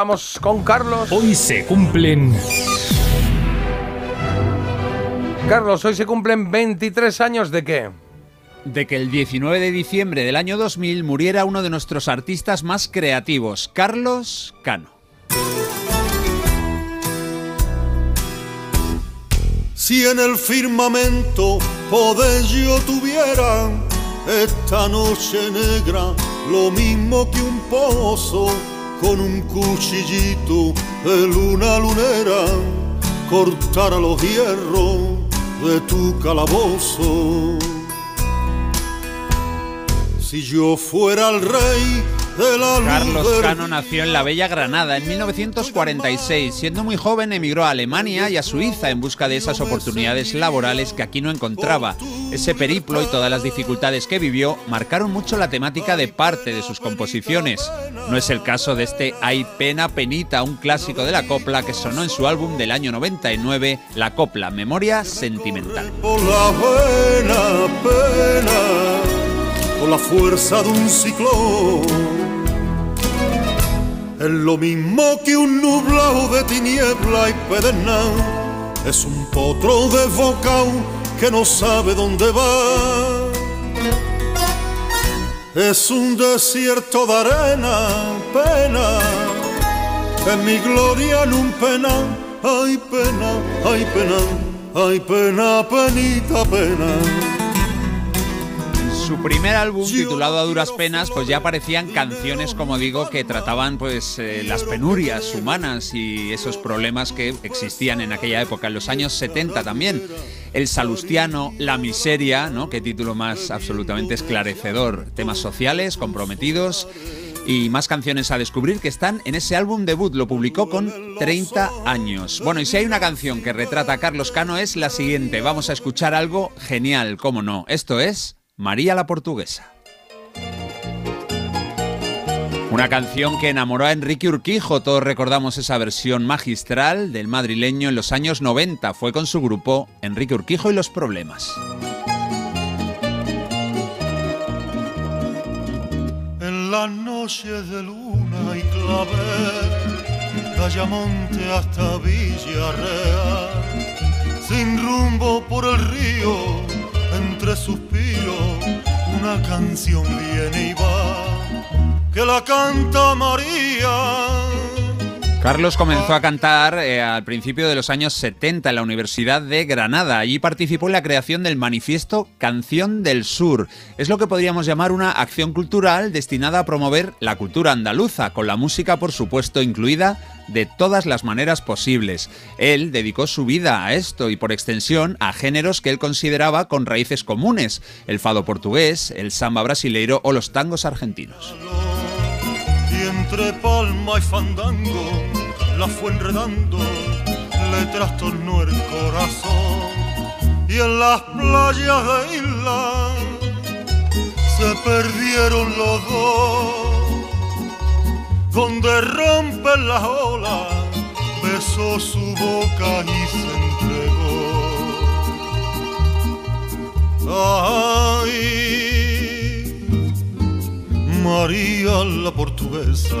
Vamos con Carlos. Hoy se cumplen... Carlos, hoy se cumplen 23 años de qué? de que el 19 de diciembre del año 2000 muriera uno de nuestros artistas más creativos, Carlos Cano. Si en el firmamento poder yo tuviera esta noche negra, lo mismo que un pozo con un cuchillito de luna lunera, cortar a los hierros de tu calabozo. Si yo fuera el rey Carlos Cano nació en la bella Granada en 1946. Siendo muy joven emigró a Alemania y a Suiza en busca de esas oportunidades laborales que aquí no encontraba. Ese periplo y todas las dificultades que vivió marcaron mucho la temática de parte de sus composiciones. No es el caso de este Hay pena penita, un clásico de la copla que sonó en su álbum del año 99, La copla Memoria sentimental con la fuerza de un ciclón. Es lo mismo que un nublado de tiniebla y pedernal, es un potro desbocado que no sabe dónde va. Es un desierto de arena, pena, en mi gloria en un pena, hay pena, hay pena, hay pena, penita, pena su primer álbum titulado A duras penas, pues ya aparecían canciones, como digo, que trataban pues eh, las penurias humanas y esos problemas que existían en aquella época, en los años 70 también. El Salustiano, La Miseria, ¿no? Qué título más absolutamente esclarecedor. Temas sociales, comprometidos y más canciones a descubrir que están en ese álbum debut. Lo publicó con 30 años. Bueno, y si hay una canción que retrata a Carlos Cano es la siguiente. Vamos a escuchar algo genial, cómo no. Esto es María la Portuguesa. Una canción que enamoró a Enrique Urquijo, todos recordamos esa versión magistral del madrileño en los años 90, fue con su grupo Enrique Urquijo y los Problemas. En las noches de luna y clavel, Callamonte hasta Villarreal, sin rumbo por el río, entre suspiros una canción viene y va, que la canta María. Carlos comenzó a cantar eh, al principio de los años 70 en la Universidad de Granada. Allí participó en la creación del manifiesto Canción del Sur. Es lo que podríamos llamar una acción cultural destinada a promover la cultura andaluza, con la música, por supuesto, incluida de todas las maneras posibles. Él dedicó su vida a esto y por extensión a géneros que él consideraba con raíces comunes, el fado portugués, el samba brasileiro o los tangos argentinos. Y entre palma y fandango la fue enredando, le trastornó el corazón. Y en las playas de isla se perdieron los dos donde rompen las olas, besó su boca y se entregó. Ay, María la portuguesa,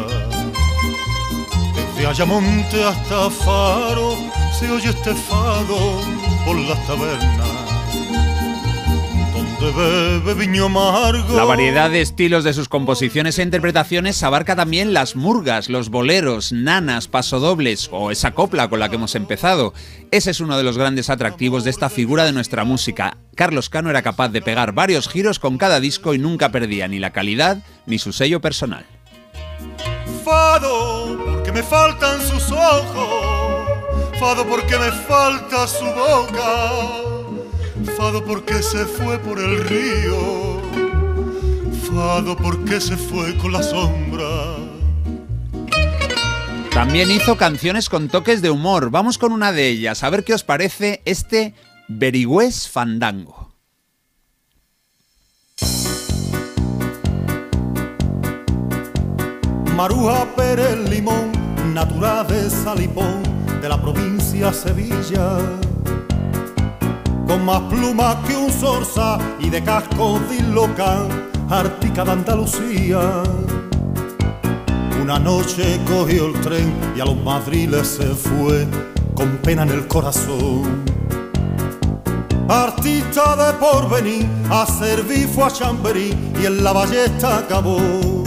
desde Ayamonte hasta Faro se oye este fado por las tabernas la variedad de estilos de sus composiciones e interpretaciones abarca también las murgas, los boleros, nanas, pasodobles o esa copla con la que hemos empezado. Ese es uno de los grandes atractivos de esta figura de nuestra música. Carlos Cano era capaz de pegar varios giros con cada disco y nunca perdía ni la calidad ni su sello personal. Fado, porque me faltan sus ojos. Fado, porque me falta su boca Fado porque se fue por el río, Fado porque se fue con la sombra. También hizo canciones con toques de humor. Vamos con una de ellas, a ver qué os parece este Berigüés Fandango. Maruja Pérez Limón, natural de Salipón, de la provincia Sevilla con más plumas que un zorza y de casco loca, artica de Andalucía. Una noche cogió el tren y a los madriles se fue con pena en el corazón. Artista de porvenir, a servir fue a Chamberí y en la ballesta acabó.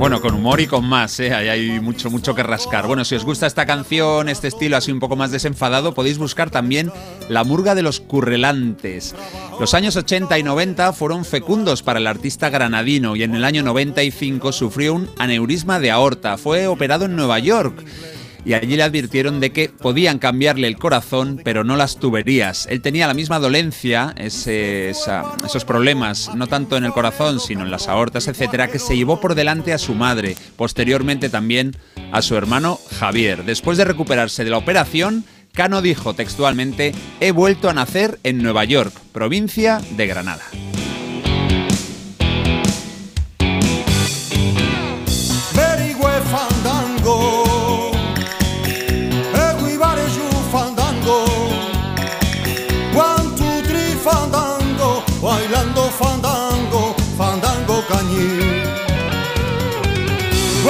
Bueno, con humor y con más, ¿eh? hay mucho, mucho que rascar. Bueno, si os gusta esta canción, este estilo así un poco más desenfadado, podéis buscar también La Murga de los Currelantes. Los años 80 y 90 fueron fecundos para el artista granadino y en el año 95 sufrió un aneurisma de aorta. Fue operado en Nueva York y allí le advirtieron de que podían cambiarle el corazón, pero no las tuberías. Él tenía la misma dolencia, esos problemas, no tanto en el corazón, sino en las aortas, etcétera, que se llevó por delante a su madre, posteriormente también a su hermano Javier. Después de recuperarse de la operación, Cano dijo textualmente: He vuelto a nacer en Nueva York, provincia de Granada.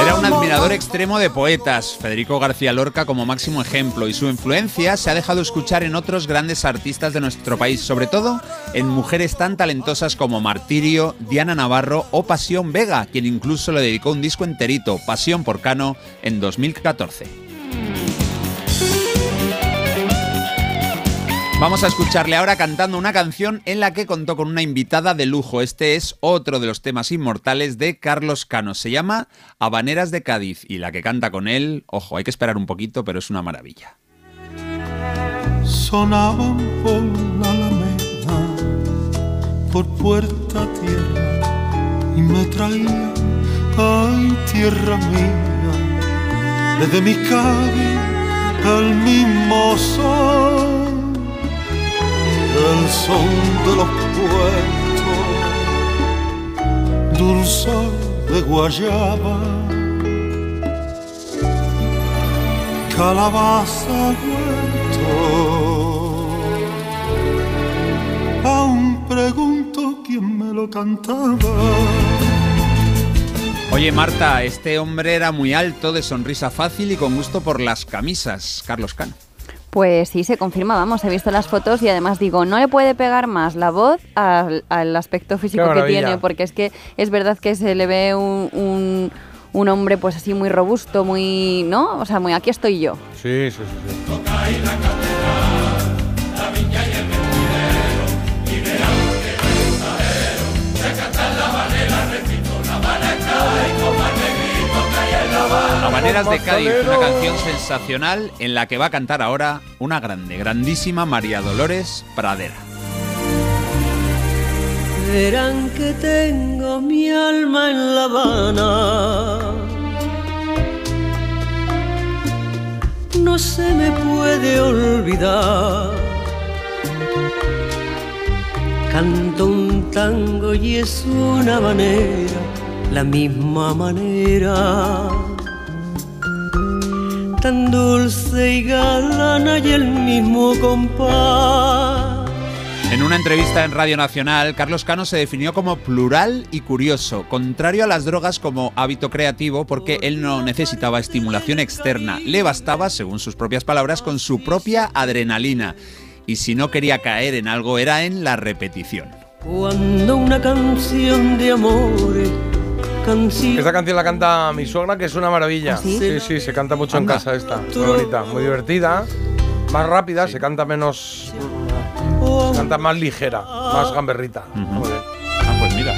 Era un admirador extremo de poetas, Federico García Lorca como máximo ejemplo, y su influencia se ha dejado escuchar en otros grandes artistas de nuestro país, sobre todo en mujeres tan talentosas como Martirio, Diana Navarro o Pasión Vega, quien incluso le dedicó un disco enterito, Pasión por Cano, en 2014. Vamos a escucharle ahora cantando una canción en la que contó con una invitada de lujo. Este es otro de los temas inmortales de Carlos Cano. Se llama Habaneras de Cádiz y la que canta con él, ojo, hay que esperar un poquito, pero es una maravilla. Sonaban por la alameda, por puerta tierra, y me traía, ay tierra mía, desde mi al mismo sol son de los puertos, dulce de guayaba, calabaza huerto. Aún pregunto quién me lo cantaba. Oye Marta, este hombre era muy alto, de sonrisa fácil y con gusto por las camisas. Carlos Cano. Pues sí, se confirma, vamos, he visto las fotos y además digo, no le puede pegar más la voz al, aspecto físico que tiene, porque es que es verdad que se le ve un, un, hombre pues así muy robusto, muy, ¿no? O sea, muy aquí estoy yo. Sí, sí, sí. Maneras de Cádiz, una canción sensacional en la que va a cantar ahora una grande, grandísima María Dolores Pradera. Verán que tengo mi alma en La Habana. No se me puede olvidar. Canto un tango y es una manera, la misma manera tan dulce y galana y el mismo compás. En una entrevista en Radio Nacional, Carlos Cano se definió como plural y curioso, contrario a las drogas como hábito creativo porque él no necesitaba estimulación externa, le bastaba, según sus propias palabras, con su propia adrenalina. Y si no quería caer en algo era en la repetición. Cuando una canción de amores esta canción la canta mi suegra, que es una maravilla. ¿Ah, sí? sí, se canta mucho en casa esta. Muy bonita, muy divertida, más rápida, se canta menos. Se canta más ligera, más gamberrita. Ah, pues mira.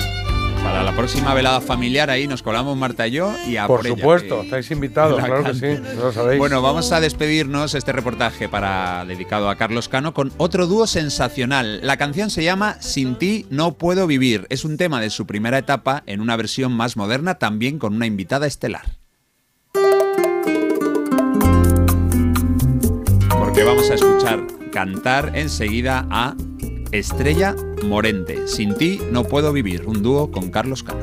Para la próxima velada familiar ahí nos colamos Marta y yo y a Por supuesto, estáis invitados, claro que sí, lo sabéis. Bueno, vamos a despedirnos este reportaje para dedicado a Carlos Cano con otro dúo sensacional. La canción se llama Sin ti no puedo vivir. Es un tema de su primera etapa en una versión más moderna, también con una invitada estelar. Porque vamos a escuchar cantar enseguida a Estrella Morente. Sin ti no puedo vivir. Un dúo con Carlos Cano.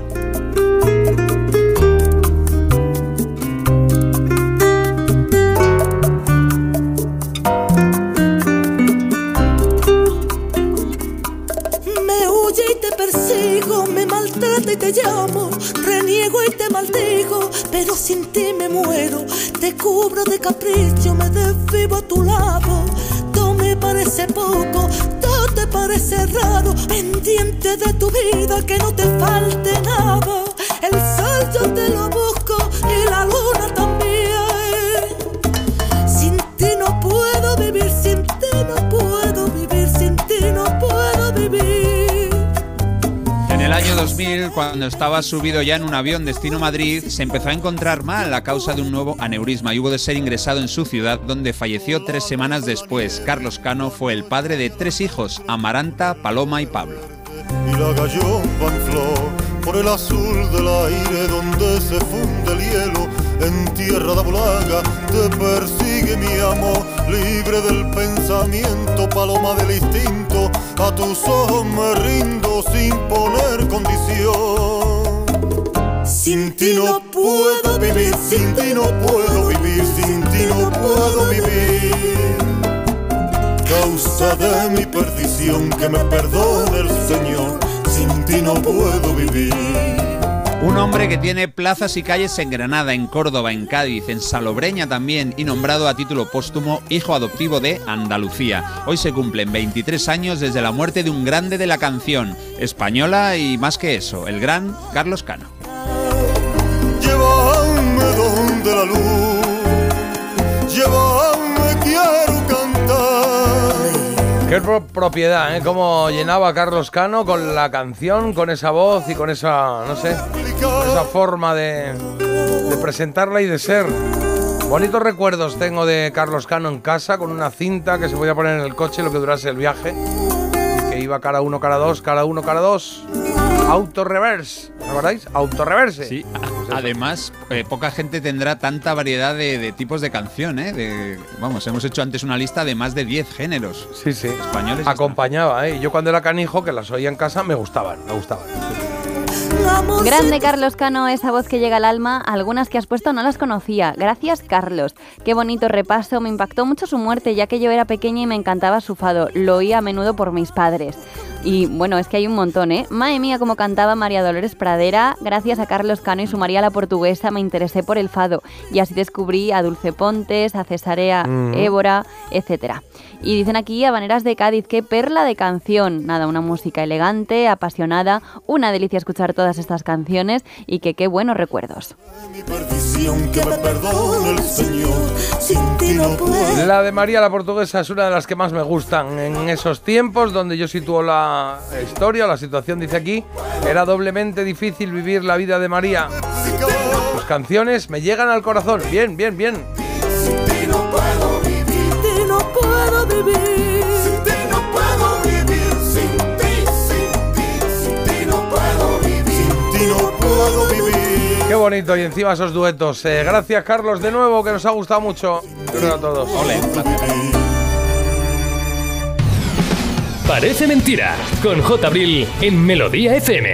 Me huye y te persigo, me maltrata y te te maldigo, pero sin ti me muero. Te cubro de capricho, me desvivo a tu lado. Parece poco, todo te parece raro. Pendiente de tu vida, que no te falte nada. El sol yo te lo busco y la luna también. 2000, cuando estaba subido ya en un avión destino Madrid, se empezó a encontrar mal a causa de un nuevo aneurisma y hubo de ser ingresado en su ciudad, donde falleció tres semanas después. Carlos Cano fue el padre de tres hijos, Amaranta, Paloma y Pablo. Y la por el azul del aire donde se funde el hielo. En tierra de te persigue mi amor, libre del pensamiento, paloma del instinto. A tus ojos me rindo sin Sin ti no puedo vivir, sin ti no puedo vivir, sin ti no puedo vivir. Causa de mi perdición, que me perdone el Señor, sin ti no puedo vivir. Un hombre que tiene plazas y calles en Granada, en Córdoba, en Cádiz, en Salobreña también y nombrado a título póstumo hijo adoptivo de Andalucía. Hoy se cumplen 23 años desde la muerte de un grande de la canción española y más que eso, el gran Carlos Cano. Propiedad, ¿eh? Cómo llenaba Carlos Cano con la canción, con esa voz y con esa, no sé, esa forma de, de presentarla y de ser. Bonitos recuerdos tengo de Carlos Cano en casa con una cinta que se podía poner en el coche lo que durase el viaje. Que iba cara uno, cara dos, cara uno, cara dos. Auto reverse, ¿recordáis? Auto reverse. Sí, además, eh, poca gente tendrá tanta variedad de, de tipos de canción, ¿eh? De- vamos, hemos hecho antes una lista de más de 10 géneros. Sí, sí. Españoles y Acompañaba, ¿eh? Yo cuando era canijo, que las oía en casa, me gustaban, me gustaban. Grande Carlos Cano, esa voz que llega al alma, algunas que has puesto no las conocía. Gracias Carlos. Qué bonito repaso, me impactó mucho su muerte ya que yo era pequeña y me encantaba su fado. Lo oía a menudo por mis padres. Y bueno, es que hay un montón, ¿eh? Madre mía, como cantaba María Dolores Pradera. Gracias a Carlos Cano y su María la Portuguesa me interesé por el fado. Y así descubrí a Dulce Pontes, a Cesarea Mm. Évora, etcétera. Y dicen aquí Habaneras de Cádiz, qué perla de canción. Nada, una música elegante, apasionada, una delicia escuchar todas estas canciones y que qué buenos recuerdos. La de María la Portuguesa es una de las que más me gustan en esos tiempos donde yo sitúo la historia, la situación, dice aquí, era doblemente difícil vivir la vida de María. Sus canciones me llegan al corazón. Bien, bien, bien. Qué bonito y encima esos duetos. Eh, gracias Carlos de nuevo, que nos ha gustado mucho. Gracias a todos. Parece mentira, con J. Abril en Melodía FM.